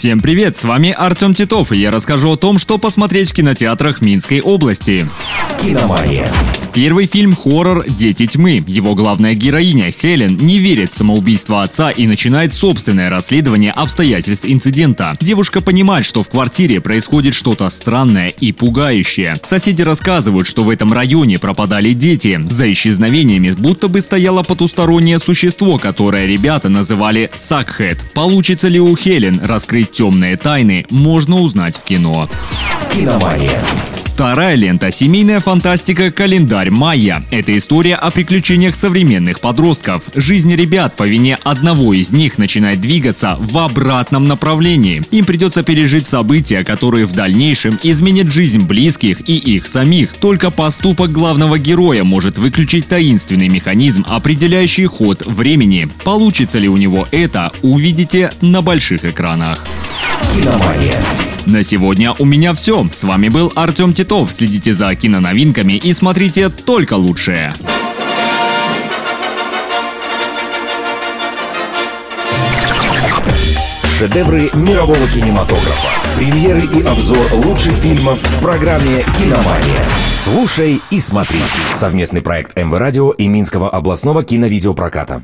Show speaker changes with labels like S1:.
S1: Всем привет, с вами Артем Титов, и я расскажу о том, что посмотреть в кинотеатрах Минской области.
S2: «Киномания».
S1: Первый фильм «Хоррор. Дети тьмы». Его главная героиня Хелен не верит в самоубийство отца и начинает собственное расследование обстоятельств инцидента. Девушка понимает, что в квартире происходит что-то странное и пугающее. Соседи рассказывают, что в этом районе пропадали дети. За исчезновениями будто бы стояло потустороннее существо, которое ребята называли Сакхед. Получится ли у Хелен раскрыть темные тайны, можно узнать в кино.
S2: «Киномания».
S1: Вторая лента – семейная фантастика «Календарь Майя». Это история о приключениях современных подростков. Жизнь ребят по вине одного из них начинает двигаться в обратном направлении. Им придется пережить события, которые в дальнейшем изменят жизнь близких и их самих. Только поступок главного героя может выключить таинственный механизм, определяющий ход времени. Получится ли у него это, увидите на больших экранах.
S2: «Киномания».
S1: На сегодня у меня все. С вами был Артем Титов. Следите за киноновинками и смотрите только лучшее.
S2: Шедевры мирового кинематографа. Премьеры и обзор лучших фильмов в программе «Киномания». Слушай и смотри. Совместный проект МВ Радио и Минского областного киновидеопроката.